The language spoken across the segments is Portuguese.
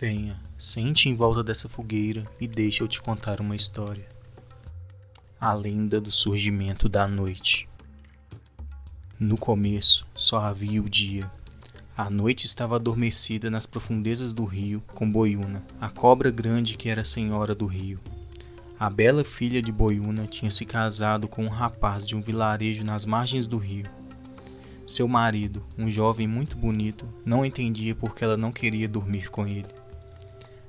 Venha, sente em volta dessa fogueira e deixe eu te contar uma história. A lenda do surgimento da noite. No começo só havia o dia. A noite estava adormecida nas profundezas do rio com Boiuna, a cobra grande que era senhora do rio. A bela filha de Boiuna tinha se casado com um rapaz de um vilarejo nas margens do rio. Seu marido, um jovem muito bonito, não entendia por que ela não queria dormir com ele.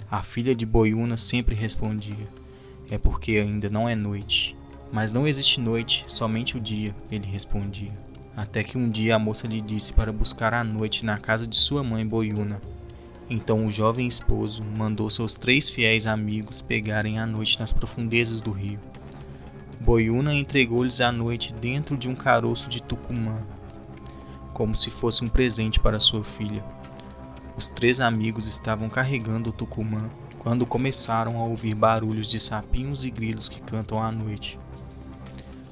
A filha de Boiuna sempre respondia: É porque ainda não é noite. Mas não existe noite, somente o dia, ele respondia. Até que um dia a moça lhe disse para buscar a noite na casa de sua mãe Boiuna. Então o jovem esposo mandou seus três fiéis amigos pegarem a noite nas profundezas do rio. Boiuna entregou-lhes a noite dentro de um caroço de tucumã, como se fosse um presente para sua filha. Os três amigos estavam carregando o tucumã quando começaram a ouvir barulhos de sapinhos e grilos que cantam à noite.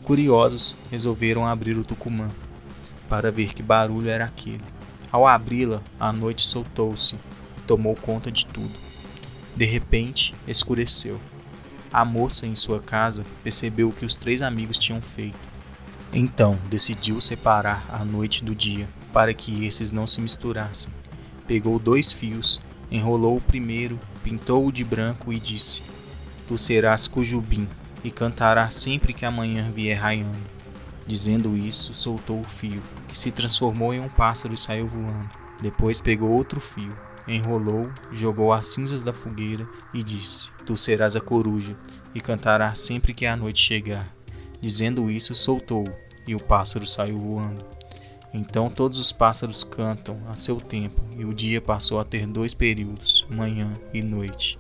Curiosos, resolveram abrir o tucumã para ver que barulho era aquele. Ao abri-la, a noite soltou-se e tomou conta de tudo. De repente, escureceu. A moça em sua casa percebeu o que os três amigos tinham feito. Então decidiu separar a noite do dia para que esses não se misturassem pegou dois fios, enrolou o primeiro, pintou-o de branco e disse: Tu serás Cujubim e cantarás sempre que amanhã vier raiando. Dizendo isso, soltou o fio, que se transformou em um pássaro e saiu voando. Depois pegou outro fio, enrolou, jogou as cinzas da fogueira e disse: Tu serás a coruja e cantarás sempre que a noite chegar. Dizendo isso, soltou-o e o pássaro saiu voando. Então todos os pássaros cantam a seu tempo, e o dia passou a ter dois períodos, manhã e noite.